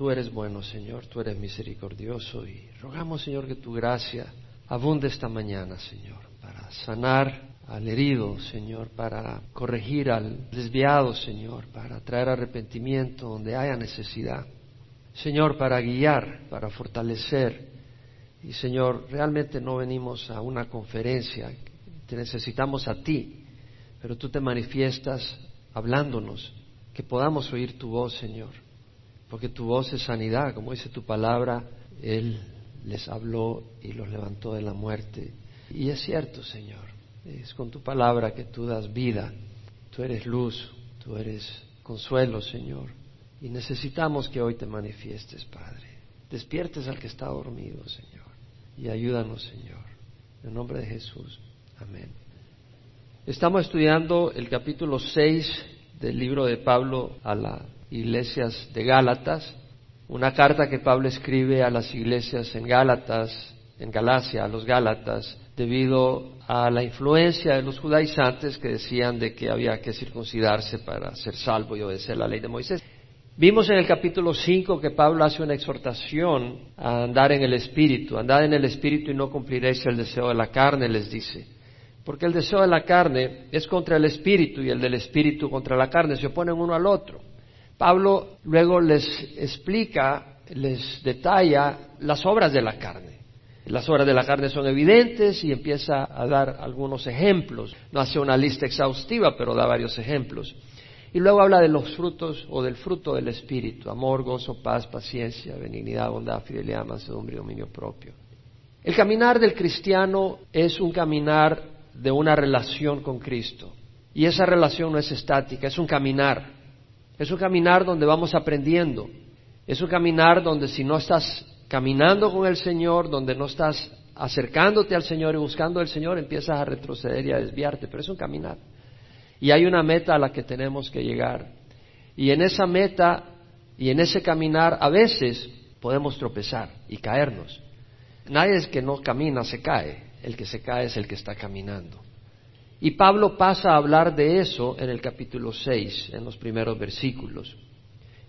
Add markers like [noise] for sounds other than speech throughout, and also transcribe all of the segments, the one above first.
Tú eres bueno, Señor, tú eres misericordioso y rogamos, Señor, que tu gracia abunde esta mañana, Señor, para sanar al herido, Señor, para corregir al desviado, Señor, para traer arrepentimiento donde haya necesidad. Señor, para guiar, para fortalecer. Y Señor, realmente no venimos a una conferencia, te necesitamos a ti, pero tú te manifiestas hablándonos, que podamos oír tu voz, Señor, porque tu voz es sanidad, como dice tu palabra, Él les habló y los levantó de la muerte. Y es cierto, Señor, es con tu palabra que tú das vida, tú eres luz, tú eres consuelo, Señor. Y necesitamos que hoy te manifiestes, Padre. Despiertes al que está dormido, Señor. Y ayúdanos, Señor. En nombre de Jesús. Amén. Estamos estudiando el capítulo 6 del libro de Pablo a las iglesias de Gálatas, una carta que Pablo escribe a las iglesias en Gálatas, en Galacia, a los Gálatas, debido a la influencia de los judaizantes que decían de que había que circuncidarse para ser salvo y obedecer la ley de Moisés. Vimos en el capítulo 5 que Pablo hace una exhortación a andar en el Espíritu. Andad en el Espíritu y no cumpliréis el deseo de la carne, les dice. Porque el deseo de la carne es contra el Espíritu y el del Espíritu contra la carne. Se oponen uno al otro. Pablo luego les explica, les detalla las obras de la carne. Las obras de la carne son evidentes y empieza a dar algunos ejemplos. No hace una lista exhaustiva, pero da varios ejemplos. Y luego habla de los frutos o del fruto del Espíritu, amor, gozo, paz, paciencia, benignidad, bondad, fidelidad, mansedumbre y dominio propio. El caminar del cristiano es un caminar de una relación con Cristo. Y esa relación no es estática, es un caminar. Es un caminar donde vamos aprendiendo. Es un caminar donde si no estás caminando con el Señor, donde no estás acercándote al Señor y buscando al Señor, empiezas a retroceder y a desviarte, pero es un caminar. Y hay una meta a la que tenemos que llegar. Y en esa meta y en ese caminar a veces podemos tropezar y caernos. Nadie es que no camina se cae, el que se cae es el que está caminando. Y Pablo pasa a hablar de eso en el capítulo 6, en los primeros versículos.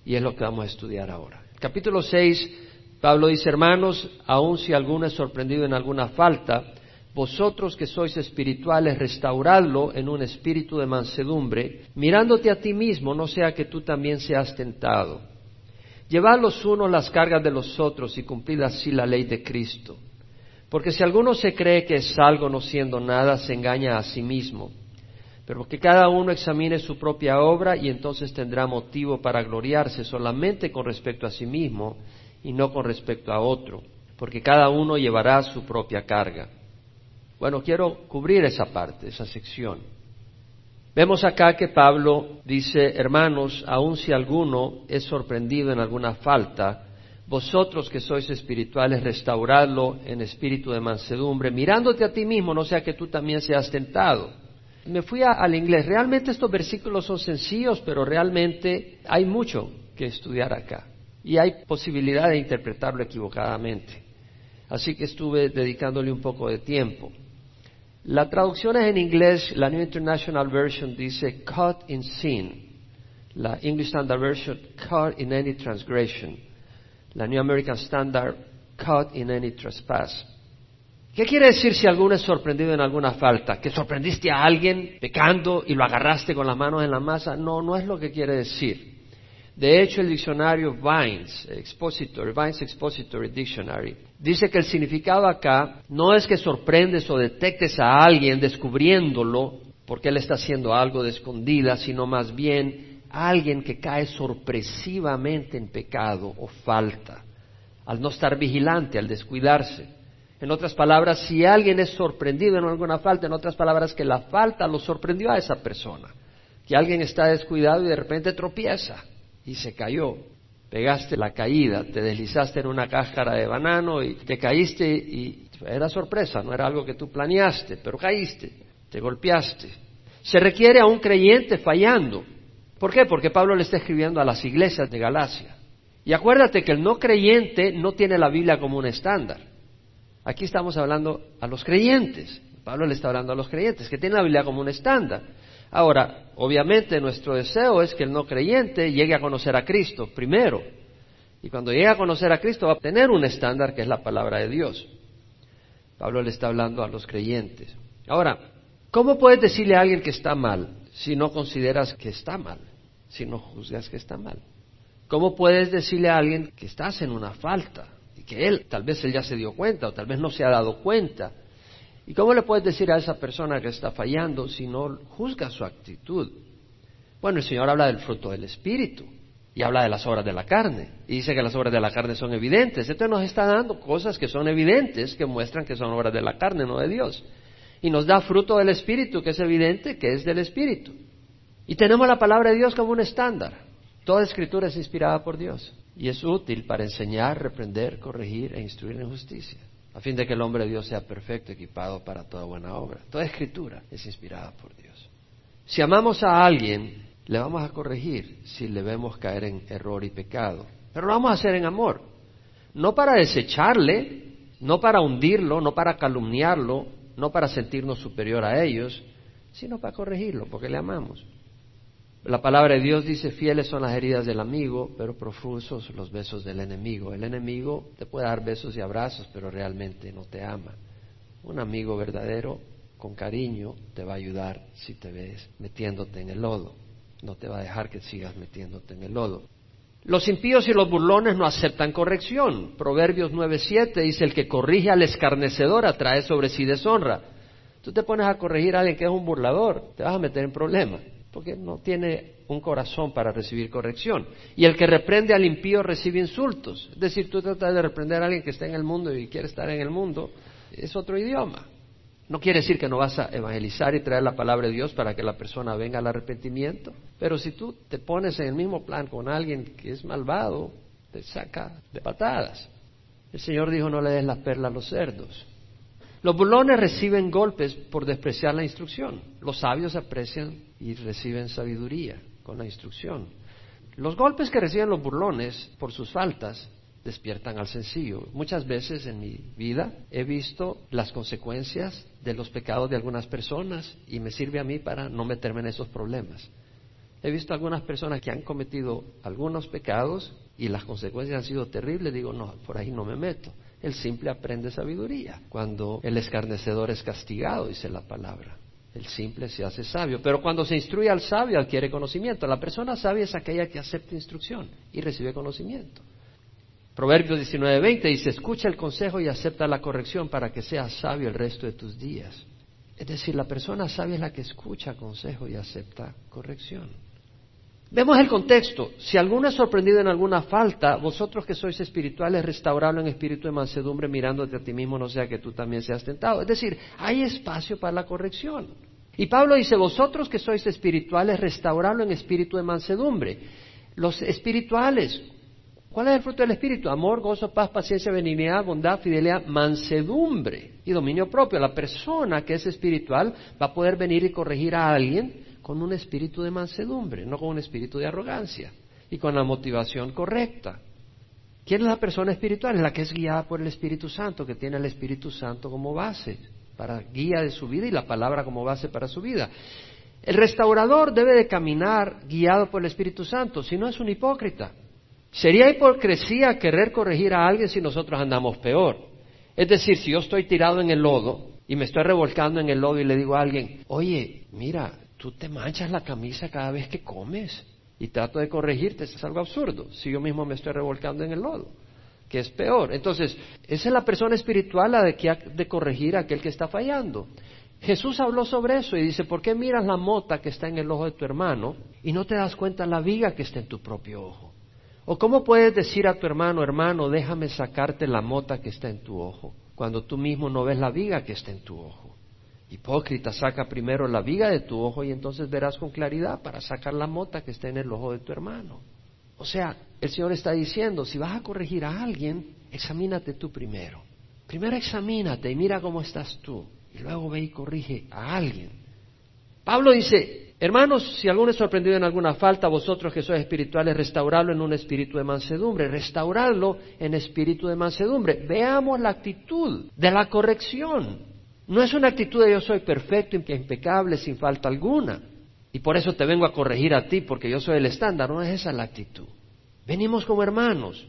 Y es lo que vamos a estudiar ahora. Capítulo 6, Pablo dice, hermanos, aun si alguno es sorprendido en alguna falta, vosotros que sois espirituales, restauradlo en un espíritu de mansedumbre, mirándote a ti mismo, no sea que tú también seas tentado. Llevad los unos las cargas de los otros y cumplid así la ley de Cristo. Porque si alguno se cree que es algo no siendo nada, se engaña a sí mismo. Pero que cada uno examine su propia obra y entonces tendrá motivo para gloriarse solamente con respecto a sí mismo y no con respecto a otro, porque cada uno llevará su propia carga. Bueno, quiero cubrir esa parte, esa sección. Vemos acá que Pablo dice, hermanos, aun si alguno es sorprendido en alguna falta, vosotros que sois espirituales, restauradlo en espíritu de mansedumbre, mirándote a ti mismo, no sea que tú también seas tentado. Me fui al inglés. Realmente estos versículos son sencillos, pero realmente hay mucho que estudiar acá. Y hay posibilidad de interpretarlo equivocadamente. Así que estuve dedicándole un poco de tiempo. La traducción es en inglés, la New International Version dice caught in sin. La English Standard Version, caught in any transgression. La New American Standard, caught in any trespass. ¿Qué quiere decir si alguno es sorprendido en alguna falta? ¿Que sorprendiste a alguien pecando y lo agarraste con las manos en la masa? No, no es lo que quiere decir. De hecho, el diccionario Vines Expository, Vines Expository Dictionary, dice que el significado acá no es que sorprendes o detectes a alguien descubriéndolo porque él está haciendo algo de escondida, sino más bien alguien que cae sorpresivamente en pecado o falta, al no estar vigilante, al descuidarse. En otras palabras, si alguien es sorprendido en alguna falta, en otras palabras, que la falta lo sorprendió a esa persona, que alguien está descuidado y de repente tropieza y se cayó. Pegaste la caída, te deslizaste en una cáscara de banano y te caíste y era sorpresa, no era algo que tú planeaste, pero caíste, te golpeaste. Se requiere a un creyente fallando. ¿Por qué? Porque Pablo le está escribiendo a las iglesias de Galacia. Y acuérdate que el no creyente no tiene la Biblia como un estándar. Aquí estamos hablando a los creyentes. Pablo le está hablando a los creyentes, que tienen la Biblia como un estándar. Ahora, obviamente nuestro deseo es que el no creyente llegue a conocer a Cristo primero. Y cuando llegue a conocer a Cristo va a tener un estándar que es la palabra de Dios. Pablo le está hablando a los creyentes. Ahora, ¿cómo puedes decirle a alguien que está mal si no consideras que está mal? Si no juzgas que está mal. ¿Cómo puedes decirle a alguien que estás en una falta y que él, tal vez él ya se dio cuenta o tal vez no se ha dado cuenta? ¿Y cómo le puedes decir a esa persona que está fallando si no juzgas su actitud? Bueno, el Señor habla del fruto del Espíritu y habla de las obras de la carne. Y dice que las obras de la carne son evidentes. Entonces nos está dando cosas que son evidentes, que muestran que son obras de la carne, no de Dios. Y nos da fruto del Espíritu, que es evidente, que es del Espíritu. Y tenemos la palabra de Dios como un estándar. Toda escritura es inspirada por Dios y es útil para enseñar, reprender, corregir e instruir en justicia, a fin de que el hombre de Dios sea perfecto, equipado para toda buena obra. Toda escritura es inspirada por Dios. Si amamos a alguien, le vamos a corregir si le vemos caer en error y pecado. Pero lo vamos a hacer en amor. No para desecharle, no para hundirlo, no para calumniarlo, no para sentirnos superior a ellos, sino para corregirlo, porque le amamos. La palabra de Dios dice, fieles son las heridas del amigo, pero profusos los besos del enemigo. El enemigo te puede dar besos y abrazos, pero realmente no te ama. Un amigo verdadero, con cariño, te va a ayudar si te ves metiéndote en el lodo no te va a dejar que sigas metiéndote en el lodo. Los impíos y los burlones no aceptan corrección. Proverbios 9:7 dice, el que corrige al escarnecedor atrae sobre sí deshonra. Tú te pones a corregir a alguien que es un burlador, te vas a meter en problemas, porque no tiene un corazón para recibir corrección. Y el que reprende al impío recibe insultos. Es decir, tú tratas de reprender a alguien que está en el mundo y quiere estar en el mundo, es otro idioma. No quiere decir que no vas a evangelizar y traer la palabra de Dios para que la persona venga al arrepentimiento, pero si tú te pones en el mismo plan con alguien que es malvado, te saca de patadas. El Señor dijo, no le des la perla a los cerdos. Los burlones reciben golpes por despreciar la instrucción. Los sabios aprecian y reciben sabiduría con la instrucción. Los golpes que reciben los burlones por sus faltas despiertan al sencillo. Muchas veces en mi vida he visto las consecuencias de los pecados de algunas personas y me sirve a mí para no meterme en esos problemas. He visto algunas personas que han cometido algunos pecados y las consecuencias han sido terribles. Digo, no, por ahí no me meto. El simple aprende sabiduría. Cuando el escarnecedor es castigado, dice la palabra. El simple se hace sabio. Pero cuando se instruye al sabio, adquiere conocimiento. La persona sabia es aquella que acepta instrucción y recibe conocimiento. Proverbios 19:20 dice, escucha el consejo y acepta la corrección para que seas sabio el resto de tus días. Es decir, la persona sabia es la que escucha consejo y acepta corrección. Vemos el contexto. Si alguno es sorprendido en alguna falta, vosotros que sois espirituales, restauradlo en espíritu de mansedumbre, mirándote a ti mismo, no sea que tú también seas tentado. Es decir, hay espacio para la corrección. Y Pablo dice, vosotros que sois espirituales, restauradlo en espíritu de mansedumbre. Los espirituales, ¿Cuál es el fruto del Espíritu? Amor, gozo, paz, paciencia, benignidad, bondad, fidelidad, mansedumbre y dominio propio. La persona que es espiritual va a poder venir y corregir a alguien con un espíritu de mansedumbre, no con un espíritu de arrogancia y con la motivación correcta. ¿Quién es la persona espiritual? Es la que es guiada por el Espíritu Santo, que tiene el Espíritu Santo como base para guía de su vida y la palabra como base para su vida. El restaurador debe de caminar guiado por el Espíritu Santo, si no es un hipócrita. Sería hipocresía querer corregir a alguien si nosotros andamos peor. Es decir, si yo estoy tirado en el lodo y me estoy revolcando en el lodo y le digo a alguien, oye, mira, tú te manchas la camisa cada vez que comes y trato de corregirte, es algo absurdo, si yo mismo me estoy revolcando en el lodo, que es peor. Entonces, esa es la persona espiritual la de que ha de corregir a aquel que está fallando. Jesús habló sobre eso y dice, ¿por qué miras la mota que está en el ojo de tu hermano y no te das cuenta la viga que está en tu propio ojo? ¿O cómo puedes decir a tu hermano, hermano, déjame sacarte la mota que está en tu ojo, cuando tú mismo no ves la viga que está en tu ojo? Hipócrita, saca primero la viga de tu ojo y entonces verás con claridad para sacar la mota que está en el ojo de tu hermano. O sea, el Señor está diciendo, si vas a corregir a alguien, examínate tú primero. Primero examínate y mira cómo estás tú. Y luego ve y corrige a alguien. Pablo dice, Hermanos, si alguno es sorprendido en alguna falta, vosotros que sois espirituales, restaurarlo en un espíritu de mansedumbre, restaurarlo en espíritu de mansedumbre. Veamos la actitud de la corrección. No es una actitud de yo soy perfecto, impecable, sin falta alguna. Y por eso te vengo a corregir a ti, porque yo soy el estándar. No es esa la actitud. Venimos como hermanos.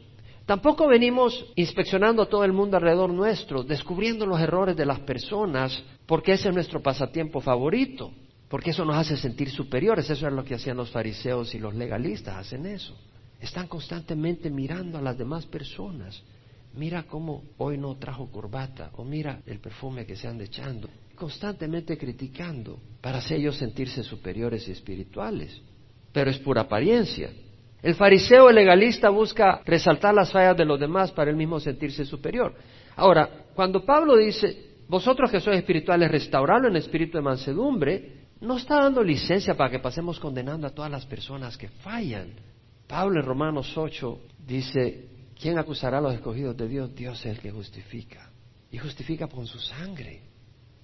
Tampoco venimos inspeccionando a todo el mundo alrededor nuestro, descubriendo los errores de las personas, porque ese es nuestro pasatiempo favorito, porque eso nos hace sentir superiores. Eso es lo que hacían los fariseos y los legalistas, hacen eso. Están constantemente mirando a las demás personas. Mira cómo hoy no trajo corbata, o mira el perfume que se anda echando. Constantemente criticando para hacer ellos sentirse superiores y espirituales. Pero es pura apariencia. El fariseo, el legalista, busca resaltar las fallas de los demás para él mismo sentirse superior. Ahora, cuando Pablo dice, vosotros que sois espirituales, restauradlo en espíritu de mansedumbre, no está dando licencia para que pasemos condenando a todas las personas que fallan. Pablo en Romanos 8 dice, ¿quién acusará a los escogidos de Dios? Dios es el que justifica. Y justifica con su sangre.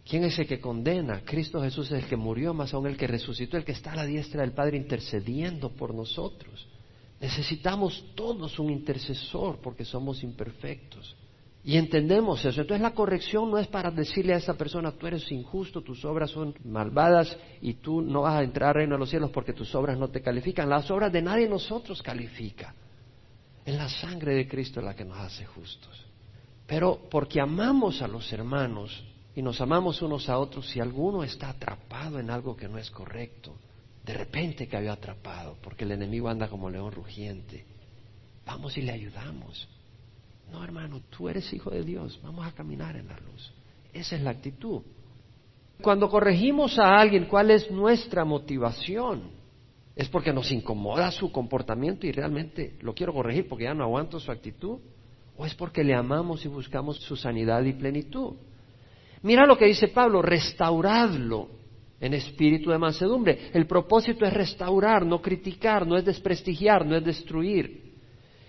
¿Quién es el que condena? Cristo Jesús es el que murió, más aún el que resucitó, el que está a la diestra del Padre intercediendo por nosotros. Necesitamos todos un intercesor porque somos imperfectos. Y entendemos eso. Entonces la corrección no es para decirle a esa persona, tú eres injusto, tus obras son malvadas y tú no vas a entrar al reino de los cielos porque tus obras no te califican. Las obras de nadie de nosotros califica. Es la sangre de Cristo la que nos hace justos. Pero porque amamos a los hermanos y nos amamos unos a otros, si alguno está atrapado en algo que no es correcto, de repente cayó atrapado, porque el enemigo anda como león rugiente. Vamos y le ayudamos. No, hermano, tú eres hijo de Dios, vamos a caminar en la luz. Esa es la actitud. Cuando corregimos a alguien, ¿cuál es nuestra motivación? ¿Es porque nos incomoda su comportamiento y realmente lo quiero corregir porque ya no aguanto su actitud? ¿O es porque le amamos y buscamos su sanidad y plenitud? Mira lo que dice Pablo, restauradlo en espíritu de mansedumbre. El propósito es restaurar, no criticar, no es desprestigiar, no es destruir.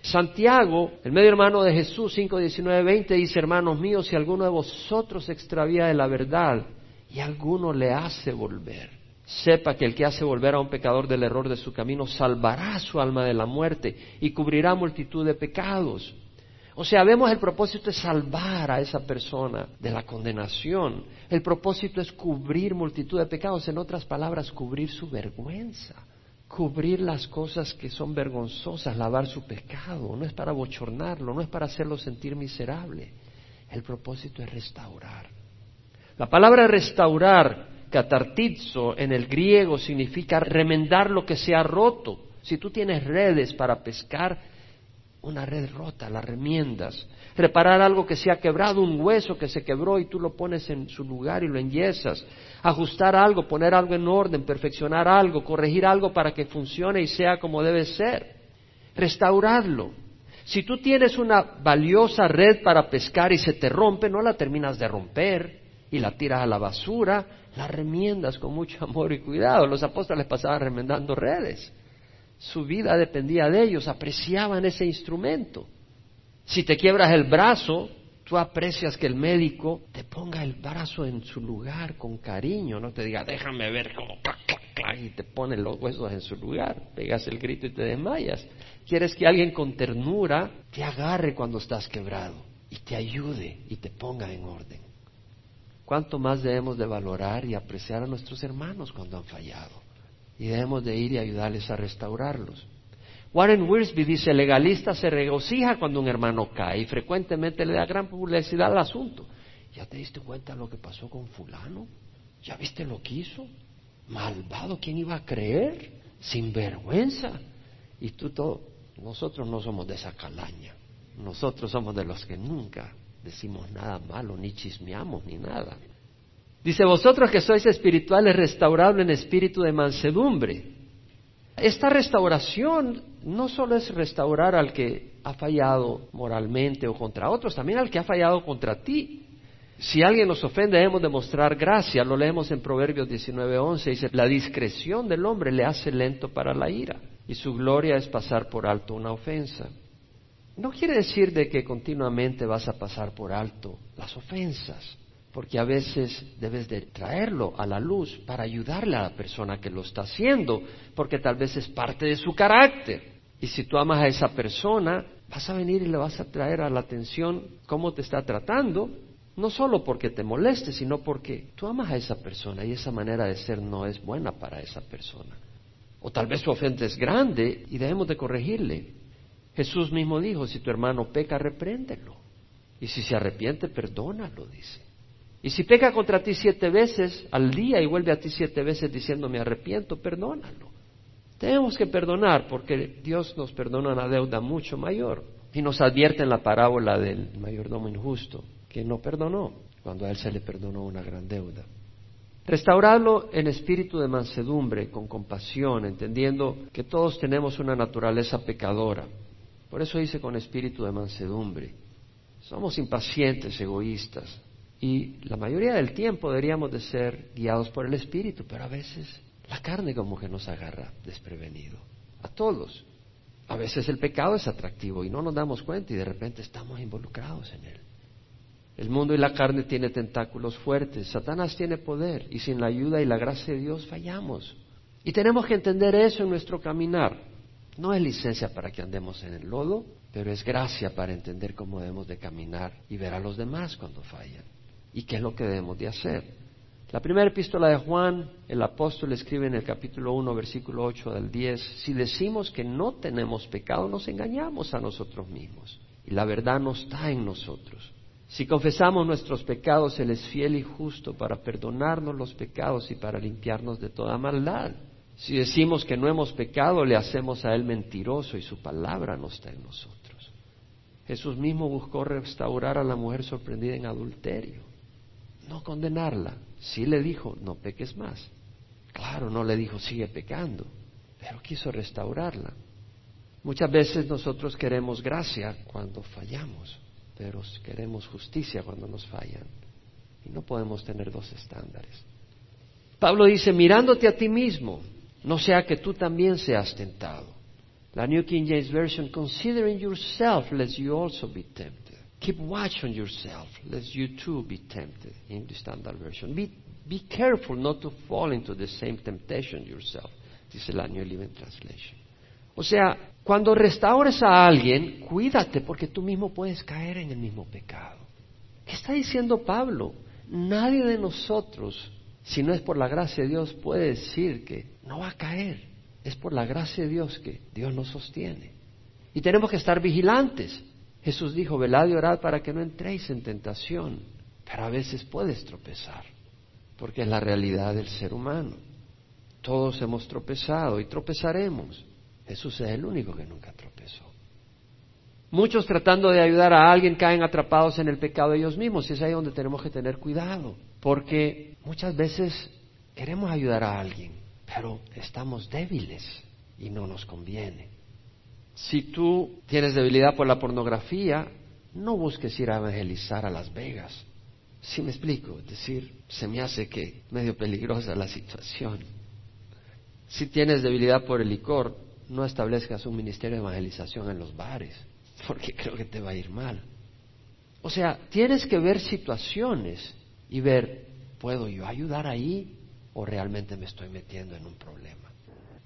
Santiago, el medio hermano de Jesús, 5, 19, 20, dice, hermanos míos, si alguno de vosotros extravía de la verdad y alguno le hace volver, sepa que el que hace volver a un pecador del error de su camino salvará su alma de la muerte y cubrirá multitud de pecados. O sea, vemos el propósito es salvar a esa persona de la condenación. El propósito es cubrir multitud de pecados, en otras palabras, cubrir su vergüenza, cubrir las cosas que son vergonzosas, lavar su pecado. No es para bochornarlo, no es para hacerlo sentir miserable. El propósito es restaurar. La palabra restaurar, catartizo, en el griego significa remendar lo que se ha roto. Si tú tienes redes para pescar, una red rota, la remiendas. Reparar algo que se ha quebrado, un hueso que se quebró y tú lo pones en su lugar y lo enyesas. Ajustar algo, poner algo en orden, perfeccionar algo, corregir algo para que funcione y sea como debe ser. Restaurarlo. Si tú tienes una valiosa red para pescar y se te rompe, no la terminas de romper y la tiras a la basura, la remiendas con mucho amor y cuidado. Los apóstoles pasaban remendando redes su vida dependía de ellos, apreciaban ese instrumento. Si te quiebras el brazo, tú aprecias que el médico te ponga el brazo en su lugar con cariño, no te diga, déjame ver cómo, y te pone los huesos en su lugar, pegas el grito y te desmayas. Quieres que alguien con ternura te agarre cuando estás quebrado y te ayude y te ponga en orden. ¿Cuánto más debemos de valorar y apreciar a nuestros hermanos cuando han fallado? y debemos de ir y ayudarles a restaurarlos. Warren Wiersbe dice, el legalista se regocija cuando un hermano cae y frecuentemente le da gran publicidad al asunto. ¿Ya te diste cuenta de lo que pasó con fulano? ¿Ya viste lo que hizo? Malvado, ¿quién iba a creer? Sin vergüenza. Y tú todo, nosotros no somos de esa calaña. Nosotros somos de los que nunca decimos nada malo, ni chismeamos, ni nada. Dice, vosotros que sois espirituales, restaurable en espíritu de mansedumbre. Esta restauración no solo es restaurar al que ha fallado moralmente o contra otros, también al que ha fallado contra ti. Si alguien nos ofende, debemos demostrar gracia. Lo leemos en Proverbios 19:11. Dice, la discreción del hombre le hace lento para la ira y su gloria es pasar por alto una ofensa. No quiere decir de que continuamente vas a pasar por alto las ofensas porque a veces debes de traerlo a la luz para ayudarle a la persona que lo está haciendo, porque tal vez es parte de su carácter. Y si tú amas a esa persona, vas a venir y le vas a traer a la atención cómo te está tratando, no solo porque te moleste, sino porque tú amas a esa persona y esa manera de ser no es buena para esa persona. O tal vez su ofensa es grande y debemos de corregirle. Jesús mismo dijo, si tu hermano peca, repréndelo. Y si se arrepiente, perdónalo, dice. Y si peca contra ti siete veces al día y vuelve a ti siete veces diciendo me arrepiento, perdónalo. Tenemos que perdonar porque Dios nos perdona una deuda mucho mayor. Y nos advierte en la parábola del mayordomo injusto que no perdonó cuando a él se le perdonó una gran deuda. Restaurarlo en espíritu de mansedumbre, con compasión, entendiendo que todos tenemos una naturaleza pecadora. Por eso dice con espíritu de mansedumbre. Somos impacientes, egoístas, y la mayoría del tiempo deberíamos de ser guiados por el espíritu, pero a veces la carne como que nos agarra desprevenido. A todos. A veces el pecado es atractivo y no nos damos cuenta y de repente estamos involucrados en él. El mundo y la carne tiene tentáculos fuertes, Satanás tiene poder y sin la ayuda y la gracia de Dios fallamos. Y tenemos que entender eso en nuestro caminar. No es licencia para que andemos en el lodo, pero es gracia para entender cómo debemos de caminar y ver a los demás cuando fallan y qué es lo que debemos de hacer. La primera epístola de Juan, el apóstol escribe en el capítulo 1, versículo 8 del 10, si decimos que no tenemos pecado, nos engañamos a nosotros mismos y la verdad no está en nosotros. Si confesamos nuestros pecados, Él es fiel y justo para perdonarnos los pecados y para limpiarnos de toda maldad. Si decimos que no hemos pecado, le hacemos a Él mentiroso y su palabra no está en nosotros. Jesús mismo buscó restaurar a la mujer sorprendida en adulterio, no condenarla, Sí le dijo, no peques más. Claro, no le dijo, sigue pecando, pero quiso restaurarla. Muchas veces nosotros queremos gracia cuando fallamos, pero queremos justicia cuando nos fallan. Y no podemos tener dos estándares. Pablo dice, mirándote a ti mismo, no sea que tú también seas tentado. La New King James Version, considering yourself, lest you also be tempted. Keep watch on yourself, lest you too be tempted. The standard version. Be, be careful not to fall into the same temptation yourself. Dice la New Living Translation. O sea, cuando restaures a alguien, cuídate porque tú mismo puedes caer en el mismo pecado. ¿Qué está diciendo Pablo? Nadie de nosotros, si no es por la gracia de Dios, puede decir que no va a caer. Es por la gracia de Dios que Dios nos sostiene. Y tenemos que estar vigilantes. Jesús dijo, velad y orad para que no entréis en tentación, pero a veces puedes tropezar, porque es la realidad del ser humano. Todos hemos tropezado y tropezaremos. Jesús es el único que nunca tropezó. Muchos tratando de ayudar a alguien caen atrapados en el pecado de ellos mismos y es ahí donde tenemos que tener cuidado, porque muchas veces queremos ayudar a alguien, pero estamos débiles y no nos conviene. Si tú tienes debilidad por la pornografía, no busques ir a evangelizar a Las Vegas. ¿Sí me explico? Es decir, se me hace que medio peligrosa la situación. Si tienes debilidad por el licor, no establezcas un ministerio de evangelización en los bares, porque creo que te va a ir mal. O sea, tienes que ver situaciones y ver, ¿puedo yo ayudar ahí o realmente me estoy metiendo en un problema?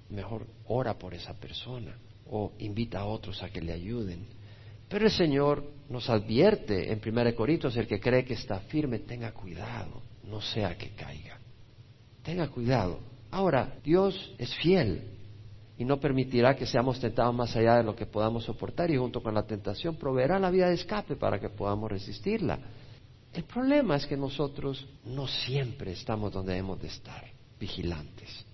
Mejor ora por esa persona o invita a otros a que le ayuden. Pero el Señor nos advierte en 1 Corintios, el que cree que está firme, tenga cuidado, no sea que caiga. Tenga cuidado. Ahora, Dios es fiel y no permitirá que seamos tentados más allá de lo que podamos soportar y junto con la tentación proveerá la vía de escape para que podamos resistirla. El problema es que nosotros no siempre estamos donde debemos de estar, vigilantes.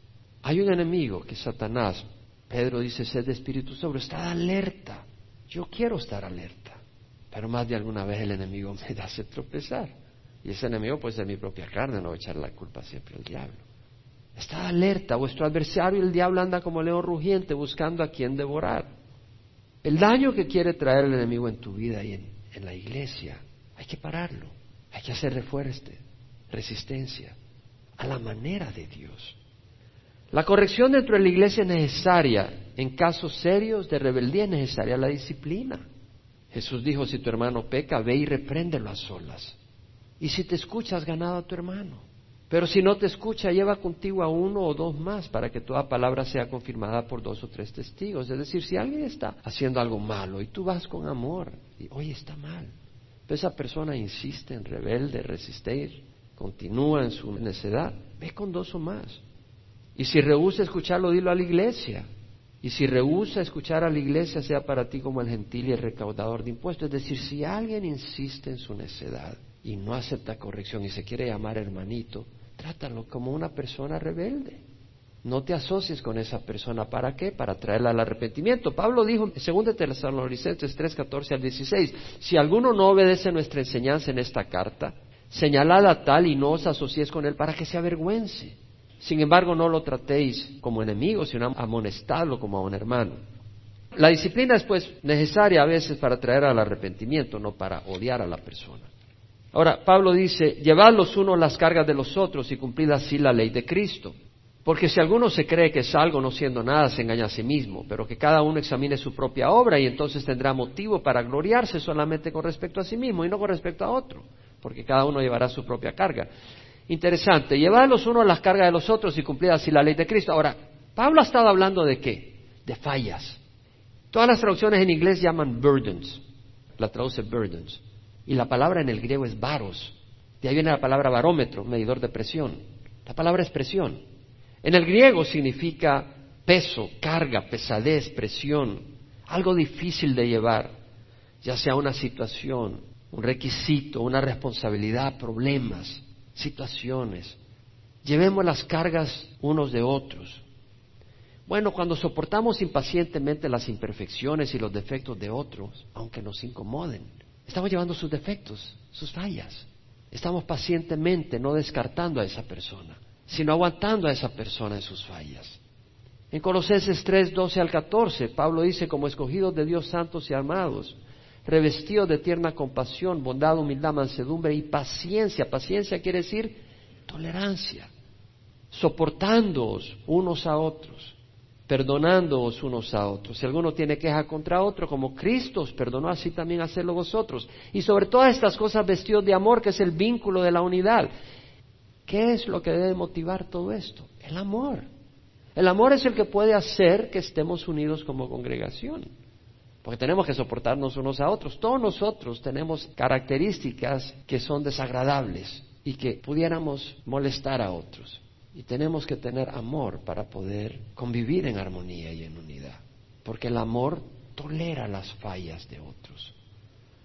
Hay un enemigo que es Satanás, Pedro dice, sed de espíritu sobre, está alerta. Yo quiero estar alerta, pero más de alguna vez el enemigo [laughs] me hace tropezar. Y ese enemigo puede ser mi propia carne, no a echar la culpa siempre al diablo. Está alerta, vuestro adversario el diablo anda como león rugiente buscando a quien devorar. El daño que quiere traer el enemigo en tu vida y en la iglesia, hay que pararlo, hay que hacer refuerzo, resistencia, a la manera de Dios. La corrección dentro de la iglesia es necesaria. En casos serios de rebeldía es necesaria la disciplina. Jesús dijo, si tu hermano peca, ve y repréndelo a solas. Y si te escucha, has ganado a tu hermano. Pero si no te escucha, lleva contigo a uno o dos más para que toda palabra sea confirmada por dos o tres testigos. Es decir, si alguien está haciendo algo malo y tú vas con amor y, oye, está mal, esa persona insiste en rebelde, resistir, continúa en su necedad, ve con dos o más. Y si rehúsa escucharlo, dilo a la iglesia. Y si rehúsa escuchar a la iglesia, sea para ti como el gentil y el recaudador de impuestos. Es decir, si alguien insiste en su necedad y no acepta corrección y se quiere llamar hermanito, trátalo como una persona rebelde. No te asocies con esa persona. ¿Para qué? Para traerla al arrepentimiento. Pablo dijo en 2 Tesalonicenses 3, 14 al 16, si alguno no obedece nuestra enseñanza en esta carta, señalad a tal y no os asociéis con él para que se avergüence. Sin embargo, no lo tratéis como enemigo, sino amonestadlo como a un hermano. La disciplina es pues necesaria a veces para traer al arrepentimiento, no para odiar a la persona. Ahora, Pablo dice, llevad los unos las cargas de los otros y cumplid así la ley de Cristo. Porque si alguno se cree que es algo no siendo nada, se engaña a sí mismo, pero que cada uno examine su propia obra y entonces tendrá motivo para gloriarse solamente con respecto a sí mismo y no con respecto a otro, porque cada uno llevará su propia carga. Interesante, llevar los unos las cargas de los otros y cumplir así la ley de Cristo. Ahora, Pablo ha estado hablando de qué? De fallas. Todas las traducciones en inglés llaman burdens, la traduce burdens, y la palabra en el griego es varos. De ahí viene la palabra barómetro, medidor de presión. La palabra es presión. En el griego significa peso, carga, pesadez, presión, algo difícil de llevar, ya sea una situación, un requisito, una responsabilidad, problemas situaciones. Llevemos las cargas unos de otros. Bueno, cuando soportamos impacientemente las imperfecciones y los defectos de otros, aunque nos incomoden, estamos llevando sus defectos, sus fallas. Estamos pacientemente no descartando a esa persona, sino aguantando a esa persona en sus fallas. En Colosenses 3, 12 al 14, Pablo dice, como escogidos de Dios santos y armados, revestido de tierna compasión, bondad, humildad, mansedumbre y paciencia. Paciencia quiere decir tolerancia, soportándoos unos a otros, perdonándoos unos a otros. Si alguno tiene queja contra otro, como Cristo os perdonó, así también hacerlo vosotros. Y sobre todas estas cosas vestidos de amor, que es el vínculo de la unidad. ¿Qué es lo que debe motivar todo esto? El amor. El amor es el que puede hacer que estemos unidos como congregación porque tenemos que soportarnos unos a otros. Todos nosotros tenemos características que son desagradables y que pudiéramos molestar a otros. Y tenemos que tener amor para poder convivir en armonía y en unidad. Porque el amor tolera las fallas de otros.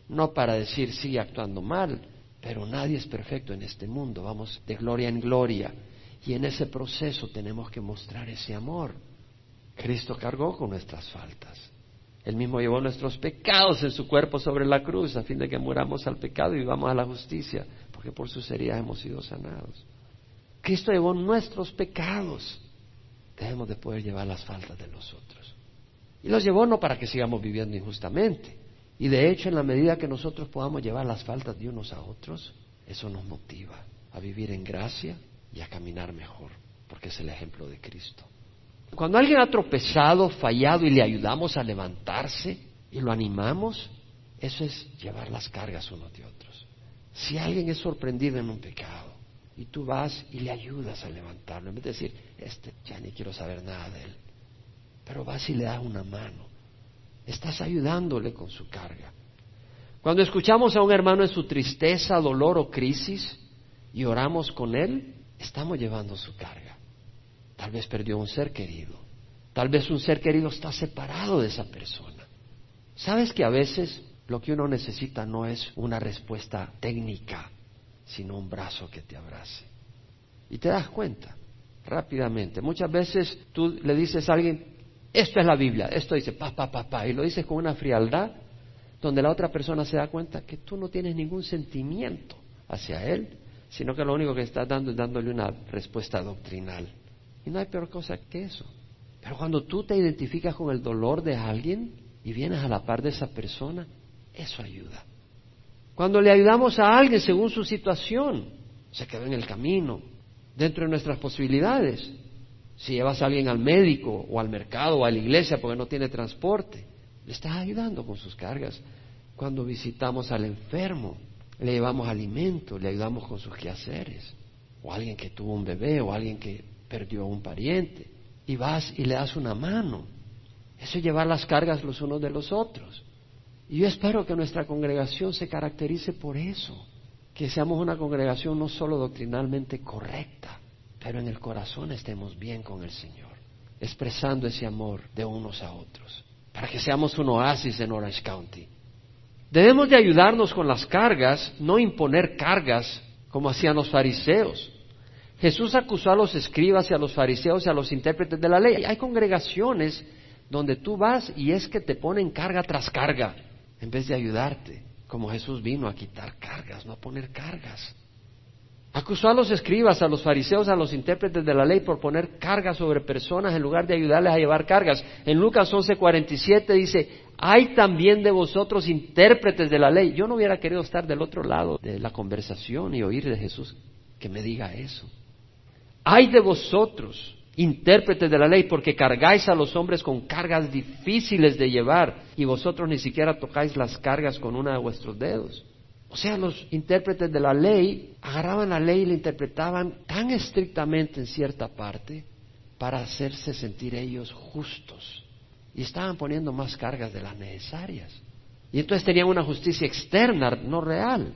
No para decir sigue actuando mal, pero nadie es perfecto en este mundo. Vamos de gloria en gloria. Y en ese proceso tenemos que mostrar ese amor. Cristo cargó con nuestras faltas. Él mismo llevó nuestros pecados en su cuerpo sobre la cruz a fin de que muramos al pecado y vivamos a la justicia, porque por sus heridas hemos sido sanados. Cristo llevó nuestros pecados. Debemos de poder llevar las faltas de los otros. Y los llevó no para que sigamos viviendo injustamente. Y de hecho, en la medida que nosotros podamos llevar las faltas de unos a otros, eso nos motiva a vivir en gracia y a caminar mejor, porque es el ejemplo de Cristo. Cuando alguien ha tropezado, fallado y le ayudamos a levantarse y lo animamos, eso es llevar las cargas unos de otros. Si alguien es sorprendido en un pecado y tú vas y le ayudas a levantarlo, en vez de decir, este ya ni quiero saber nada de él, pero vas y le das una mano, estás ayudándole con su carga. Cuando escuchamos a un hermano en su tristeza, dolor o crisis y oramos con él, estamos llevando su carga. Tal vez perdió un ser querido. Tal vez un ser querido está separado de esa persona. ¿Sabes que a veces lo que uno necesita no es una respuesta técnica, sino un brazo que te abrace? Y te das cuenta rápidamente. Muchas veces tú le dices a alguien, esto es la Biblia, esto dice pa, pa, pa, pa, y lo dices con una frialdad donde la otra persona se da cuenta que tú no tienes ningún sentimiento hacia él, sino que lo único que estás dando es dándole una respuesta doctrinal. Y no hay peor cosa que eso. Pero cuando tú te identificas con el dolor de alguien y vienes a la par de esa persona, eso ayuda. Cuando le ayudamos a alguien según su situación, se quedó en el camino, dentro de nuestras posibilidades. Si llevas a alguien al médico o al mercado o a la iglesia porque no tiene transporte, le estás ayudando con sus cargas. Cuando visitamos al enfermo, le llevamos alimento, le ayudamos con sus quehaceres. O alguien que tuvo un bebé o alguien que perdió a un pariente y vas y le das una mano. Eso es llevar las cargas los unos de los otros. Y yo espero que nuestra congregación se caracterice por eso, que seamos una congregación no solo doctrinalmente correcta, pero en el corazón estemos bien con el Señor. expresando ese amor de unos a otros, para que seamos un oasis en Orange County. Debemos de ayudarnos con las cargas, no imponer cargas como hacían los fariseos. Jesús acusó a los escribas y a los fariseos y a los intérpretes de la ley. Hay congregaciones donde tú vas y es que te ponen carga tras carga en vez de ayudarte, como Jesús vino a quitar cargas, no a poner cargas. Acusó a los escribas, a los fariseos, a los intérpretes de la ley por poner cargas sobre personas en lugar de ayudarles a llevar cargas. En Lucas 11:47 dice, hay también de vosotros intérpretes de la ley. Yo no hubiera querido estar del otro lado de la conversación y oír de Jesús que me diga eso. Hay de vosotros intérpretes de la ley porque cargáis a los hombres con cargas difíciles de llevar y vosotros ni siquiera tocáis las cargas con una de vuestros dedos. O sea, los intérpretes de la ley agarraban la ley y la interpretaban tan estrictamente en cierta parte para hacerse sentir ellos justos. Y estaban poniendo más cargas de las necesarias. Y entonces tenían una justicia externa, no real.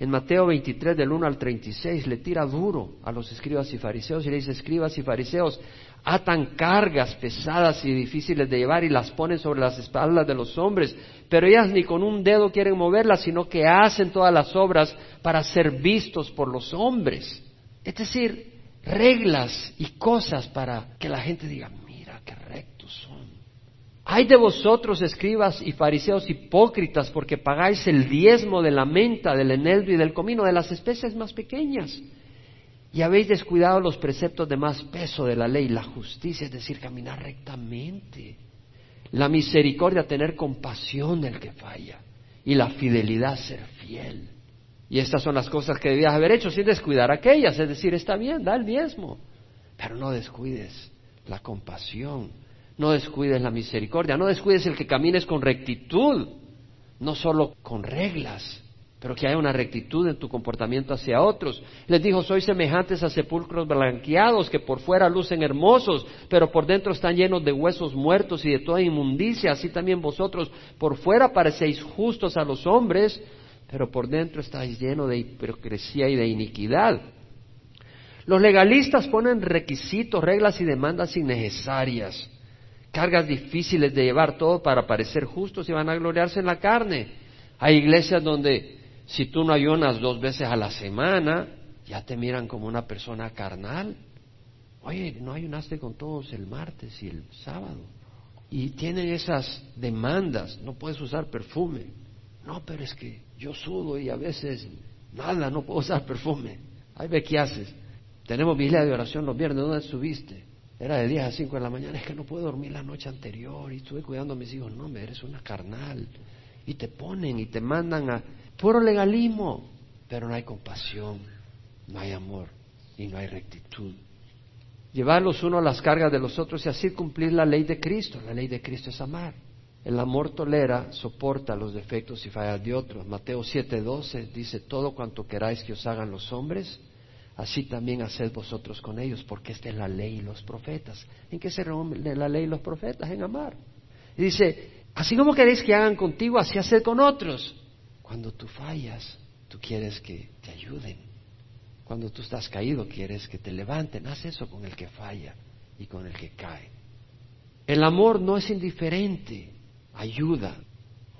En Mateo 23, del 1 al 36, le tira duro a los escribas y fariseos y le dice, escribas y fariseos, atan cargas pesadas y difíciles de llevar y las ponen sobre las espaldas de los hombres, pero ellas ni con un dedo quieren moverlas, sino que hacen todas las obras para ser vistos por los hombres. Es decir, reglas y cosas para que la gente diga, mira qué rectos son. Hay de vosotros, escribas y fariseos hipócritas, porque pagáis el diezmo de la menta, del eneldo y del comino, de las especies más pequeñas y habéis descuidado los preceptos de más peso de la ley, la justicia, es decir, caminar rectamente, la misericordia, tener compasión del que falla, y la fidelidad, ser fiel. Y estas son las cosas que debías haber hecho sin descuidar aquellas, es decir, está bien, da el diezmo, pero no descuides la compasión, no descuides la misericordia, no descuides el que camines con rectitud, no solo con reglas, pero que haya una rectitud en tu comportamiento hacia otros. Les dijo, sois semejantes a sepulcros blanqueados que por fuera lucen hermosos, pero por dentro están llenos de huesos muertos y de toda inmundicia. Así también vosotros por fuera parecéis justos a los hombres, pero por dentro estáis llenos de hipocresía y de iniquidad. Los legalistas ponen requisitos, reglas y demandas innecesarias, cargas difíciles de llevar todo para parecer justos y van a gloriarse en la carne. Hay iglesias donde si tú no ayunas dos veces a la semana, ya te miran como una persona carnal. Oye, no ayunaste con todos el martes y el sábado. Y tienen esas demandas, no puedes usar perfume. No, pero es que yo sudo y a veces nada, no puedo usar perfume. Ay, ve qué haces. Tenemos vigilia de oración los viernes, ¿dónde estuviste? Era de 10 a 5 de la mañana, es que no puedo dormir la noche anterior y estuve cuidando a mis hijos. No, me eres una carnal. Y te ponen y te mandan a puro legalismo, pero no hay compasión, no hay amor y no hay rectitud. Llevar los unos las cargas de los otros y así cumplir la ley de Cristo. La ley de Cristo es amar. El amor tolera, soporta los defectos y fallas de otros. Mateo 7:12 dice, todo cuanto queráis que os hagan los hombres, así también haced vosotros con ellos, porque esta es la ley y los profetas. ¿En qué se reúne la ley y los profetas? En amar. Y dice, así como queréis que hagan contigo, así haced con otros. Cuando tú fallas, tú quieres que te ayuden. Cuando tú estás caído, quieres que te levanten. Haz eso con el que falla y con el que cae. El amor no es indiferente, ayuda.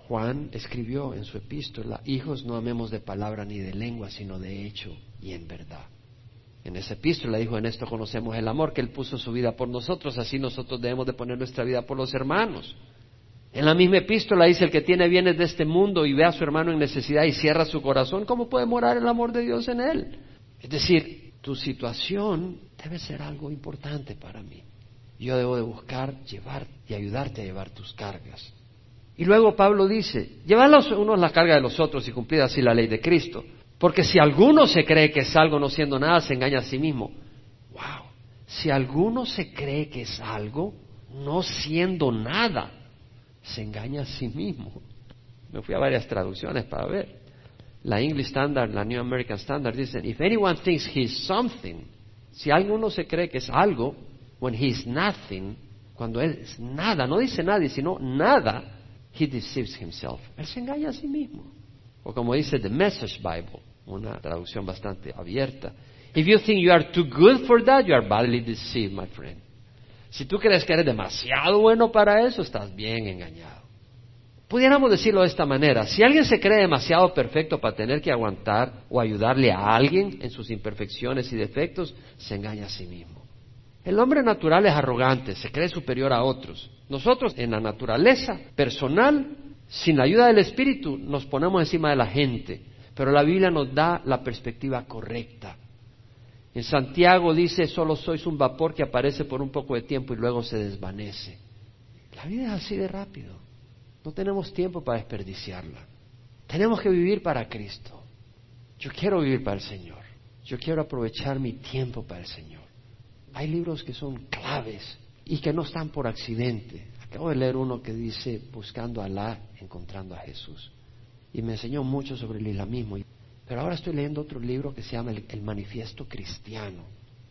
Juan escribió en su epístola, hijos no amemos de palabra ni de lengua, sino de hecho y en verdad. En esa epístola dijo, en esto conocemos el amor, que Él puso su vida por nosotros, así nosotros debemos de poner nuestra vida por los hermanos. En la misma epístola dice, el que tiene bienes de este mundo y ve a su hermano en necesidad y cierra su corazón, ¿cómo puede morar el amor de Dios en él? Es decir, tu situación debe ser algo importante para mí. Yo debo de buscar llevar y ayudarte a llevar tus cargas. Y luego Pablo dice, llevad los unos la carga de los otros y cumplid así la ley de Cristo. Porque si alguno se cree que es algo no siendo nada, se engaña a sí mismo. Wow. Si alguno se cree que es algo no siendo nada, se engaña a sí mismo. Me fui a varias traducciones para ver. La English Standard, la New American Standard dicen, if anyone thinks he's something, si alguno se cree que es algo, when he's nothing, cuando él es nada, no dice nadie, sino nada, he deceives himself. Él se engaña a sí mismo. O como dice The Message Bible, una traducción bastante abierta. If you think you are too good for that, you are badly deceived, my friend. Si tú crees que eres demasiado bueno para eso, estás bien engañado. Pudiéramos decirlo de esta manera, si alguien se cree demasiado perfecto para tener que aguantar o ayudarle a alguien en sus imperfecciones y defectos, se engaña a sí mismo. El hombre natural es arrogante, se cree superior a otros. Nosotros en la naturaleza personal, sin la ayuda del Espíritu, nos ponemos encima de la gente, pero la Biblia nos da la perspectiva correcta. En Santiago dice, solo sois un vapor que aparece por un poco de tiempo y luego se desvanece. La vida es así de rápido. No tenemos tiempo para desperdiciarla. Tenemos que vivir para Cristo. Yo quiero vivir para el Señor. Yo quiero aprovechar mi tiempo para el Señor. Hay libros que son claves y que no están por accidente. Acabo de leer uno que dice Buscando a Alá, encontrando a Jesús. Y me enseñó mucho sobre el islamismo. Pero ahora estoy leyendo otro libro que se llama El, Manifiesto Cristiano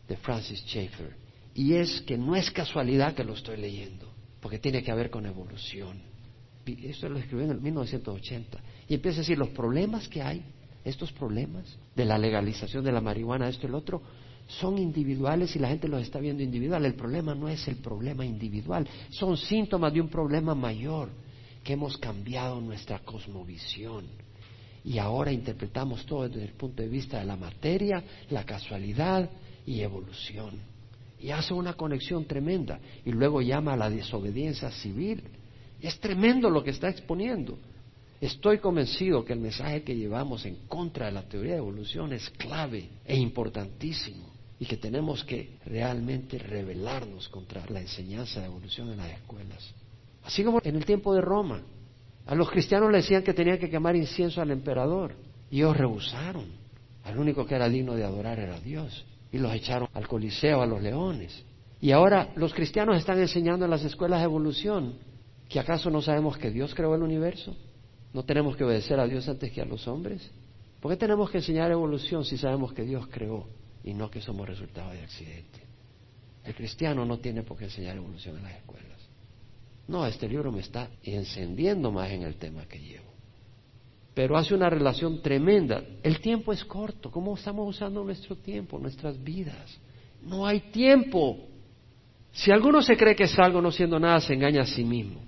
de Francis Schaeffer. Y es que no es casualidad que lo estoy leyendo, porque tiene que ver con evolución. Esto lo escribió en el 1980. Y empieza a decir los problemas que hay, estos problemas de la legalización de la marihuana, esto y el otro, son individuales y la gente los está viendo individual. El problema no es el problema individual, son síntomas de un problema mayor, que hemos cambiado nuestra cosmovisión y ahora interpretamos todo desde el punto de vista de la materia, la casualidad y evolución. Y hace una conexión tremenda y luego llama a la desobediencia civil. es tremendo lo que está exponiendo. Estoy convencido que el mensaje que llevamos en contra de la teoría de evolución es clave e importantísimo y que tenemos que realmente rebelarnos contra la enseñanza de evolución en las escuelas. Así como en el tiempo de Roma, a los cristianos le decían que tenían que quemar incienso al emperador y ellos rehusaron. Al único que era digno de adorar era Dios y los echaron al coliseo, a los leones. Y ahora los cristianos están enseñando en las escuelas de evolución que acaso no sabemos que Dios creó el universo. ¿No tenemos que obedecer a Dios antes que a los hombres? ¿Por qué tenemos que enseñar evolución si sabemos que Dios creó y no que somos resultado de accidente? El cristiano no tiene por qué enseñar evolución en las escuelas. No, este libro me está encendiendo más en el tema que llevo. Pero hace una relación tremenda. El tiempo es corto. ¿Cómo estamos usando nuestro tiempo, nuestras vidas? No hay tiempo. Si alguno se cree que es algo no siendo nada, se engaña a sí mismo.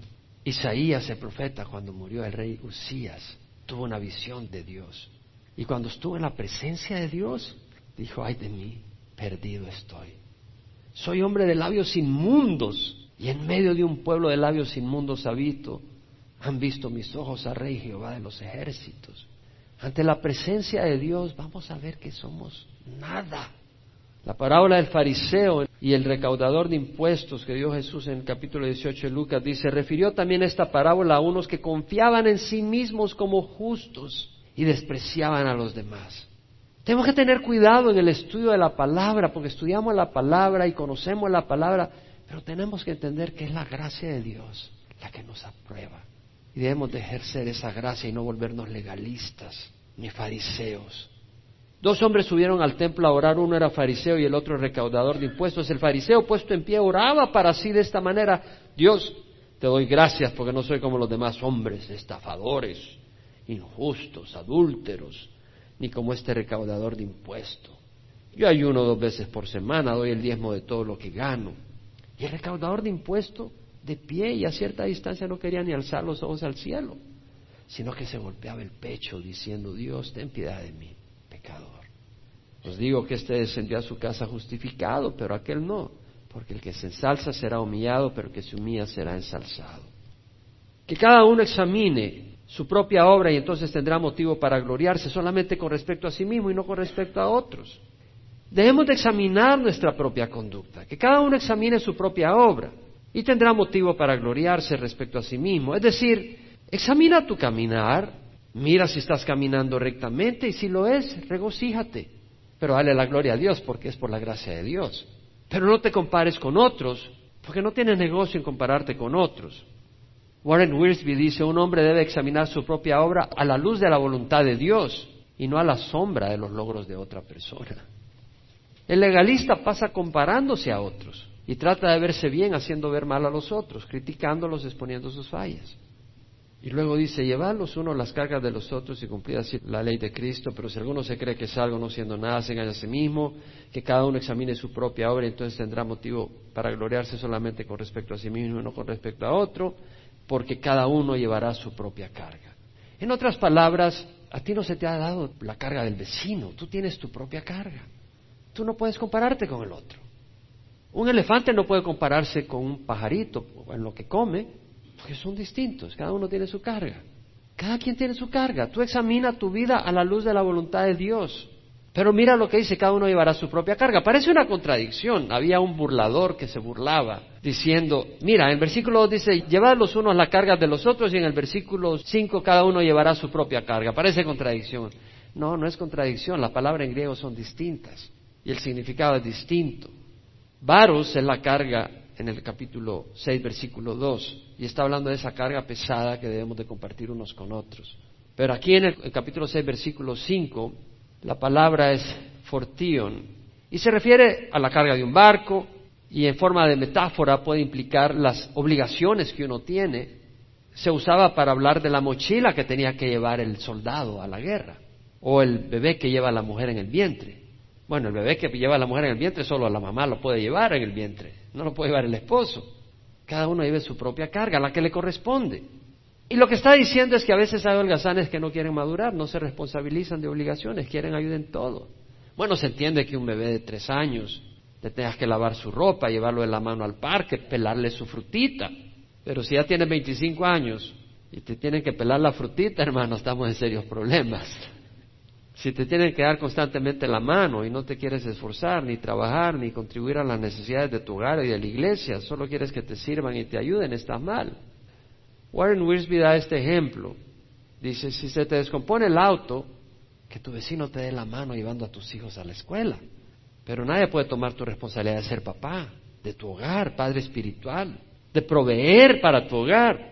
Isaías, el profeta, cuando murió el rey Usías, tuvo una visión de Dios. Y cuando estuvo en la presencia de Dios, dijo, ay de mí, perdido estoy. Soy hombre de labios inmundos y en medio de un pueblo de labios inmundos habito. Han visto mis ojos a Rey Jehová de los ejércitos. Ante la presencia de Dios vamos a ver que somos nada. La parábola del fariseo y el recaudador de impuestos que dio Jesús en el capítulo 18 de Lucas dice, refirió también esta parábola a unos que confiaban en sí mismos como justos y despreciaban a los demás. Tenemos que tener cuidado en el estudio de la palabra, porque estudiamos la palabra y conocemos la palabra, pero tenemos que entender que es la gracia de Dios la que nos aprueba. Y debemos de ejercer esa gracia y no volvernos legalistas ni fariseos. Dos hombres subieron al templo a orar, uno era fariseo y el otro recaudador de impuestos. El fariseo puesto en pie oraba para sí de esta manera, Dios, te doy gracias porque no soy como los demás hombres, estafadores, injustos, adúlteros, ni como este recaudador de impuestos. Yo ayuno dos veces por semana, doy el diezmo de todo lo que gano. Y el recaudador de impuestos, de pie y a cierta distancia, no quería ni alzar los ojos al cielo, sino que se golpeaba el pecho diciendo, Dios, ten piedad de mí, pecador. Os digo que este descendió a su casa justificado, pero aquel no, porque el que se ensalza será humillado, pero el que se humilla será ensalzado. Que cada uno examine su propia obra y entonces tendrá motivo para gloriarse solamente con respecto a sí mismo y no con respecto a otros. Debemos de examinar nuestra propia conducta, que cada uno examine su propia obra y tendrá motivo para gloriarse respecto a sí mismo. Es decir, examina tu caminar, mira si estás caminando rectamente y si lo es, regocíjate. Pero dale la gloria a Dios porque es por la gracia de Dios. Pero no te compares con otros, porque no tienes negocio en compararte con otros. Warren Wiersbe dice, un hombre debe examinar su propia obra a la luz de la voluntad de Dios y no a la sombra de los logros de otra persona. El legalista pasa comparándose a otros y trata de verse bien haciendo ver mal a los otros, criticándolos, exponiendo sus fallas. Y luego dice, llevad los unos las cargas de los otros y cumplid así la ley de Cristo, pero si alguno se cree que es algo no siendo nada, se engaña a sí mismo, que cada uno examine su propia obra, entonces tendrá motivo para gloriarse solamente con respecto a sí mismo y no con respecto a otro, porque cada uno llevará su propia carga. En otras palabras, a ti no se te ha dado la carga del vecino, tú tienes tu propia carga. Tú no puedes compararte con el otro. Un elefante no puede compararse con un pajarito en lo que come, porque son distintos, cada uno tiene su carga. Cada quien tiene su carga. Tú examina tu vida a la luz de la voluntad de Dios. Pero mira lo que dice, cada uno llevará su propia carga. Parece una contradicción. Había un burlador que se burlaba diciendo, mira, en el versículo 2 dice, llevad los unos la carga de los otros y en el versículo 5 cada uno llevará su propia carga. Parece contradicción. No, no es contradicción. Las palabras en griego son distintas y el significado es distinto. Varos es la carga en el capítulo 6, versículo 2, y está hablando de esa carga pesada que debemos de compartir unos con otros. Pero aquí en el, capítulo 6, versículo 5, la palabra es fortion, y se refiere a la carga de un barco, y en forma de metáfora puede implicar las obligaciones que uno tiene. Se usaba para hablar de la mochila que tenía que llevar el soldado a la guerra, o el bebé que lleva la mujer en el vientre. Bueno, el bebé que lleva la mujer en el vientre solo la mamá lo puede llevar en el vientre, no lo puede llevar el esposo. Cada uno lleva su propia carga, la que le corresponde. Y lo que está diciendo es que a veces hay holgazanes que no quieren madurar, no se responsabilizan de obligaciones, quieren ayuda en todo. Bueno, se entiende que un bebé de tres años le tengas que lavar su ropa, llevarlo de la mano al parque, pelarle su frutita. Pero si ya tiene 25 años y te tienen que pelar la frutita, hermano, estamos en serios problemas. Si te tienen que dar constantemente la mano y no te quieres esforzar, ni trabajar, ni contribuir a las necesidades de tu hogar y de la iglesia, solo quieres que te sirvan y te ayuden, estás mal. Warren Wiersbe da este ejemplo. Dice, si se te descompone el auto, que tu vecino te dé la mano llevando a tus hijos a la escuela. Pero nadie puede tomar tu responsabilidad de ser papá, de tu hogar, padre espiritual, de proveer para tu hogar.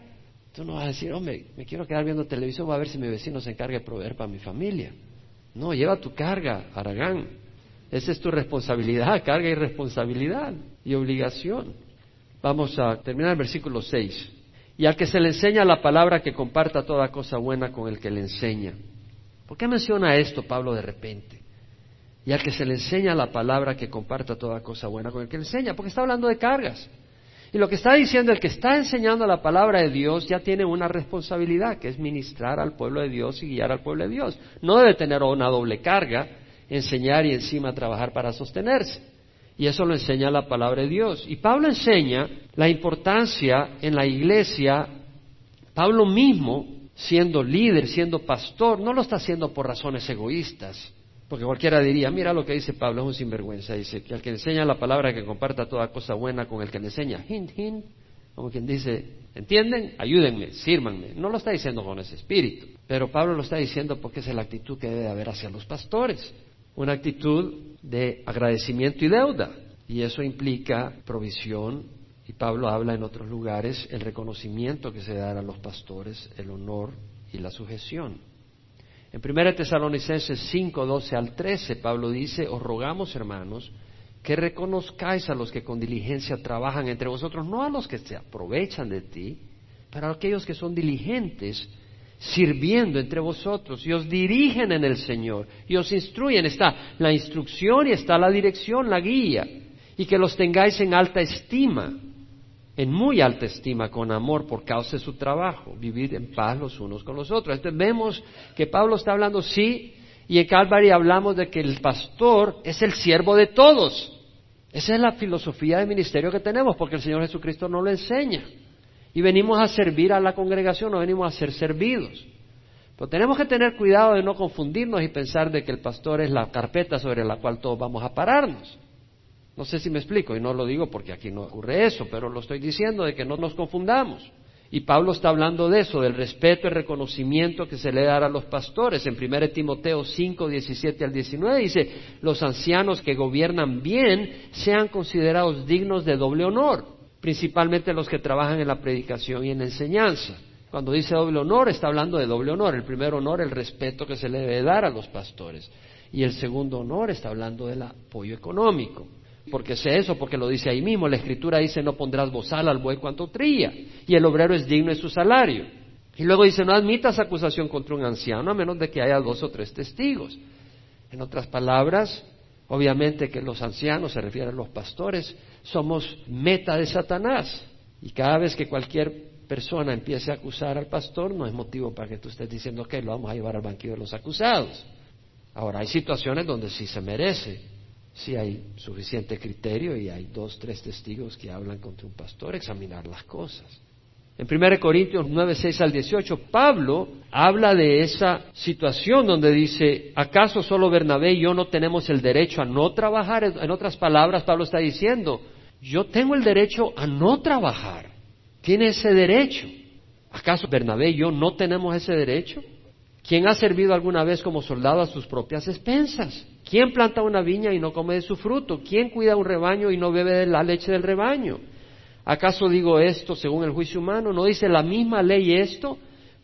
Tú no vas a decir, hombre, me quiero quedar viendo televisión, voy a ver si mi vecino se encarga de proveer para mi familia. No, lleva tu carga, Aragán. Esa es tu responsabilidad, [laughs] carga y responsabilidad y obligación. Vamos a terminar el versículo 6. Y al que se le enseña la palabra que comparta toda cosa buena con el que le enseña. ¿Por qué menciona esto Pablo de repente? Y al que se le enseña la palabra que comparta toda cosa buena con el que le enseña, porque está hablando de cargas. Y lo que está diciendo el que está enseñando la palabra de Dios ya tiene una responsabilidad, que es ministrar al pueblo de Dios y guiar al pueblo de Dios. No debe tener una doble carga, enseñar y encima trabajar para sostenerse. Y eso lo enseña la palabra de Dios. Y Pablo enseña la importancia en la iglesia. Pablo mismo, siendo líder, siendo pastor, no lo está haciendo por razones egoístas. Porque cualquiera diría, mira lo que dice Pablo, es un sinvergüenza. Dice que al que enseña la palabra que comparta toda cosa buena con el que le enseña, hint, hint, como quien dice, ¿entienden? Ayúdenme, sírvanme. No lo está diciendo con ese espíritu, pero Pablo lo está diciendo porque es la actitud que debe haber hacia los pastores. Una actitud de agradecimiento y deuda. Y eso implica provisión, y Pablo habla en otros lugares, el reconocimiento que se da a los pastores, el honor y la sujeción. En 1 Tesalonicenses 5, 12 al 13, Pablo dice, os rogamos, hermanos, que reconozcáis a los que con diligencia trabajan entre vosotros, no a los que se aprovechan de ti, pero a aquellos que son diligentes, sirviendo entre vosotros, y os dirigen en el Señor, y os instruyen. Está la instrucción y está la dirección, la guía, y que los tengáis en alta estima en muy alta estima con amor por causa de su trabajo, vivir en paz los unos con los otros. Entonces vemos que Pablo está hablando, sí, y en Calvary hablamos de que el pastor es el siervo de todos. Esa es la filosofía de ministerio que tenemos, porque el Señor Jesucristo nos lo enseña. Y venimos a servir a la congregación, no venimos a ser servidos. Pero tenemos que tener cuidado de no confundirnos y pensar de que el pastor es la carpeta sobre la cual todos vamos a pararnos. No sé si me explico, y no lo digo porque aquí no ocurre eso, pero lo estoy diciendo de que no nos confundamos. Y Pablo está hablando de eso, del respeto y reconocimiento que se le dará a los pastores. En 1 Timoteo 5, 17 al 19 dice, los ancianos que gobiernan bien sean considerados dignos de doble honor, principalmente los que trabajan en la predicación y en la enseñanza. Cuando dice doble honor, está hablando de doble honor. El primer honor, el respeto que se le debe dar a los pastores. Y el segundo honor está hablando del apoyo económico porque sé eso, porque lo dice ahí mismo. La escritura dice, no pondrás bozal al buey cuanto trilla, y el obrero es digno de su salario. Y luego dice, no admitas acusación contra un anciano a menos de que haya dos o tres testigos. En otras palabras, obviamente que los ancianos, se refieren a los pastores, somos meta de Satanás. Y cada vez que cualquier persona empiece a acusar al pastor, no es motivo para que tú estés diciendo que lo vamos a llevar al banquillo de los acusados. Ahora, hay situaciones donde sí se merece, si hay suficiente criterio y hay dos, tres testigos que hablan contra un pastor, examinar las cosas. En 1 Corintios 9, 6 al 18, Pablo habla de esa situación donde dice, ¿acaso solo Bernabé y yo no tenemos el derecho a no trabajar? En otras palabras, Pablo está diciendo, yo tengo el derecho a no trabajar. Tiene ese derecho. ¿Acaso Bernabé y yo no tenemos ese derecho? ¿Quién ha servido alguna vez como soldado a sus propias expensas? ¿Quién planta una viña y no come de su fruto? ¿Quién cuida un rebaño y no bebe de la leche del rebaño? ¿Acaso digo esto según el juicio humano? ¿No dice la misma ley esto?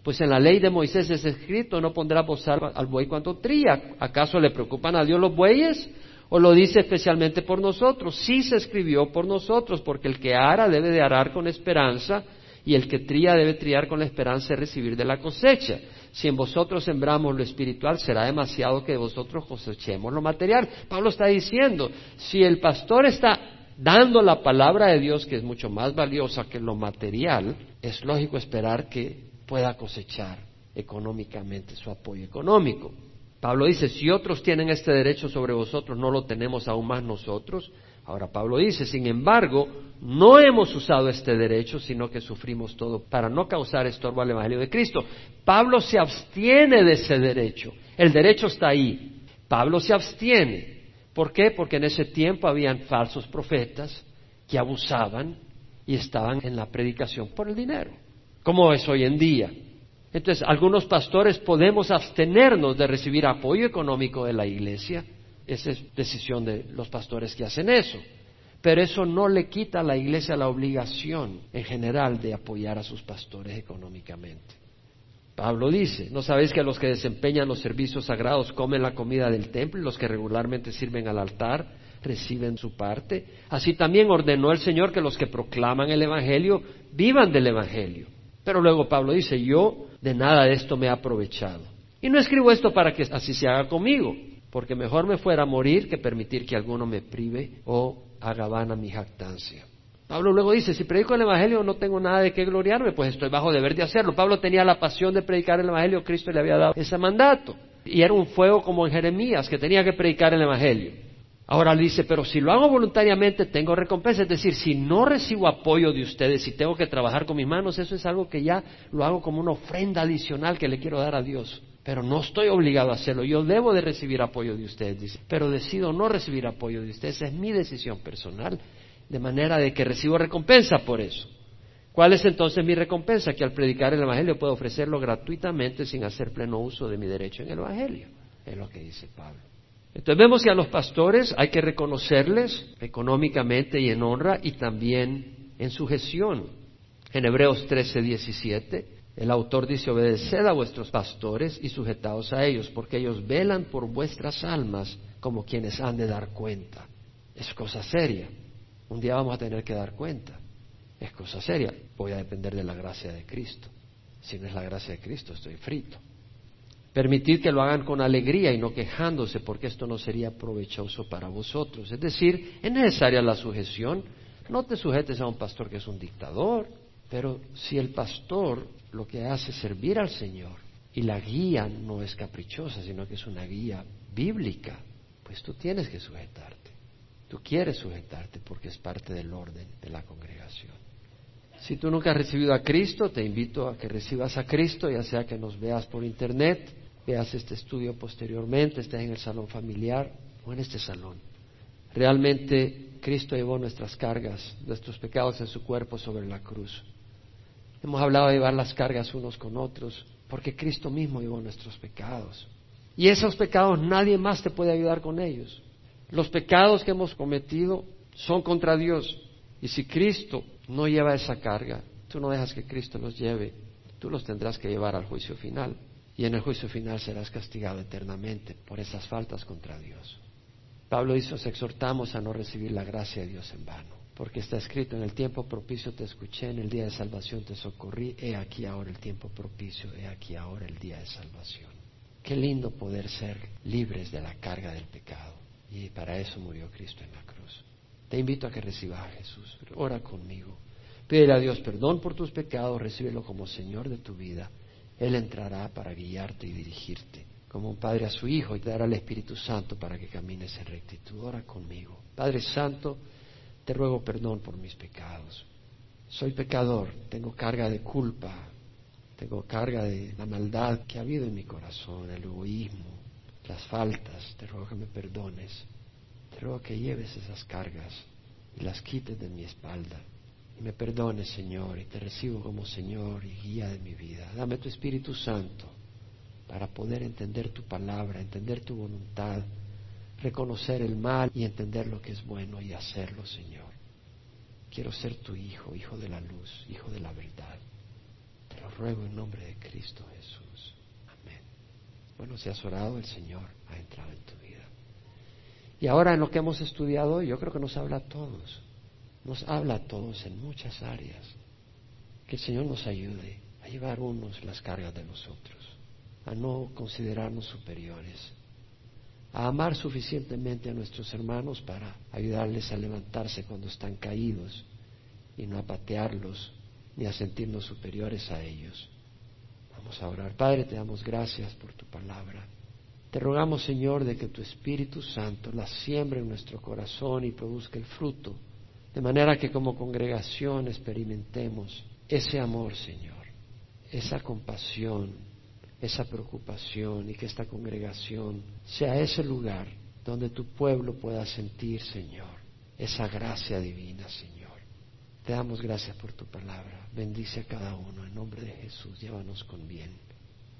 Pues en la ley de Moisés es escrito, no pondrá bozar al buey cuanto tría. ¿Acaso le preocupan a Dios los bueyes? ¿O lo dice especialmente por nosotros? Sí se escribió por nosotros, porque el que ara debe de arar con esperanza y el que tría debe triar con la esperanza de recibir de la cosecha. Si en vosotros sembramos lo espiritual, será demasiado que vosotros cosechemos lo material. Pablo está diciendo, si el pastor está dando la palabra de Dios, que es mucho más valiosa que lo material, es lógico esperar que pueda cosechar económicamente su apoyo económico. Pablo dice, si otros tienen este derecho sobre vosotros, ¿no lo tenemos aún más nosotros? Ahora Pablo dice, sin embargo, no hemos usado este derecho, sino que sufrimos todo para no causar estorbo al Evangelio de Cristo. Pablo se abstiene de ese derecho. El derecho está ahí. Pablo se abstiene. ¿Por qué? Porque en ese tiempo habían falsos profetas que abusaban y estaban en la predicación por el dinero, como es hoy en día. Entonces, algunos pastores podemos abstenernos de recibir apoyo económico de la iglesia. Esa es decisión de los pastores que hacen eso. Pero eso no le quita a la iglesia la obligación en general de apoyar a sus pastores económicamente. Pablo dice, ¿no sabéis que los que desempeñan los servicios sagrados comen la comida del templo y los que regularmente sirven al altar reciben su parte? Así también ordenó el Señor que los que proclaman el Evangelio vivan del Evangelio. Pero luego Pablo dice, yo de nada de esto me he aprovechado. Y no escribo esto para que así se haga conmigo, porque mejor me fuera a morir que permitir que alguno me prive o haga vana mi jactancia. Pablo luego dice, si predico el Evangelio no tengo nada de qué gloriarme, pues estoy bajo deber de hacerlo. Pablo tenía la pasión de predicar el Evangelio, Cristo le había dado ese mandato. Y era un fuego como en Jeremías, que tenía que predicar el Evangelio. Ahora dice, pero si lo hago voluntariamente tengo recompensa. Es decir, si no recibo apoyo de ustedes, si tengo que trabajar con mis manos, eso es algo que ya lo hago como una ofrenda adicional que le quiero dar a Dios. Pero no estoy obligado a hacerlo. Yo debo de recibir apoyo de ustedes, dice. Pero decido no recibir apoyo de ustedes. es mi decisión personal de manera de que recibo recompensa por eso. ¿Cuál es entonces mi recompensa? Que al predicar el Evangelio puedo ofrecerlo gratuitamente sin hacer pleno uso de mi derecho en el Evangelio. Es lo que dice Pablo. Entonces vemos que a los pastores hay que reconocerles económicamente y en honra y también en sujeción. En Hebreos 13, 17, el autor dice, obedeced a vuestros pastores y sujetaos a ellos, porque ellos velan por vuestras almas como quienes han de dar cuenta. Es cosa seria. Un día vamos a tener que dar cuenta. Es cosa seria. Voy a depender de la gracia de Cristo. Si no es la gracia de Cristo, estoy frito. Permitid que lo hagan con alegría y no quejándose, porque esto no sería provechoso para vosotros. Es decir, es necesaria la sujeción. No te sujetes a un pastor que es un dictador, pero si el pastor lo que hace servir al Señor y la guía no es caprichosa, sino que es una guía bíblica, pues tú tienes que sujetarte. Tú quieres sujetarte porque es parte del orden de la congregación. Si tú nunca has recibido a Cristo, te invito a que recibas a Cristo, ya sea que nos veas por internet, veas este estudio posteriormente, estés en el salón familiar o en este salón. Realmente Cristo llevó nuestras cargas, nuestros pecados en su cuerpo sobre la cruz. Hemos hablado de llevar las cargas unos con otros, porque Cristo mismo llevó nuestros pecados. Y esos pecados nadie más te puede ayudar con ellos. Los pecados que hemos cometido son contra Dios. Y si Cristo no lleva esa carga, tú no dejas que Cristo los lleve, tú los tendrás que llevar al juicio final. Y en el juicio final serás castigado eternamente por esas faltas contra Dios. Pablo dice, os exhortamos a no recibir la gracia de Dios en vano. Porque está escrito, en el tiempo propicio te escuché, en el día de salvación te socorrí, he aquí ahora el tiempo propicio, he aquí ahora el día de salvación. Qué lindo poder ser libres de la carga del pecado. Y para eso murió Cristo en la cruz. Te invito a que recibas a Jesús. Ora conmigo. Pídele a Dios perdón por tus pecados, recíbelo como Señor de tu vida. Él entrará para guiarte y dirigirte, como un padre a su hijo, y te dará el Espíritu Santo para que camines en rectitud. Ora conmigo. Padre Santo, te ruego perdón por mis pecados. Soy pecador, tengo carga de culpa, tengo carga de la maldad que ha habido en mi corazón, el egoísmo, las faltas. Te ruego que me perdones. Te ruego que lleves esas cargas y las quites de mi espalda. Y me perdones, Señor, y te recibo como Señor y guía de mi vida. Dame tu Espíritu Santo para poder entender tu palabra, entender tu voluntad, reconocer el mal y entender lo que es bueno y hacerlo, Señor. Quiero ser tu hijo, hijo de la luz, hijo de la verdad. Te lo ruego en nombre de Cristo Jesús. Amén. Bueno, si has orado, el Señor ha entrado en tu vida. Y ahora en lo que hemos estudiado, yo creo que nos habla a todos. Nos habla a todos en muchas áreas. Que el Señor nos ayude a llevar unos las cargas de los otros, a no considerarnos superiores, a amar suficientemente a nuestros hermanos para ayudarles a levantarse cuando están caídos y no a patearlos ni a sentirnos superiores a ellos. Vamos a orar. Padre, te damos gracias por tu palabra. Te rogamos, Señor, de que tu Espíritu Santo la siembre en nuestro corazón y produzca el fruto, de manera que como congregación experimentemos ese amor, Señor, esa compasión, esa preocupación y que esta congregación sea ese lugar donde tu pueblo pueda sentir, Señor, esa gracia divina, Señor. Te damos gracias por tu palabra. Bendice a cada uno. En nombre de Jesús, llévanos con bien.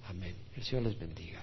Amén. El Señor les bendiga.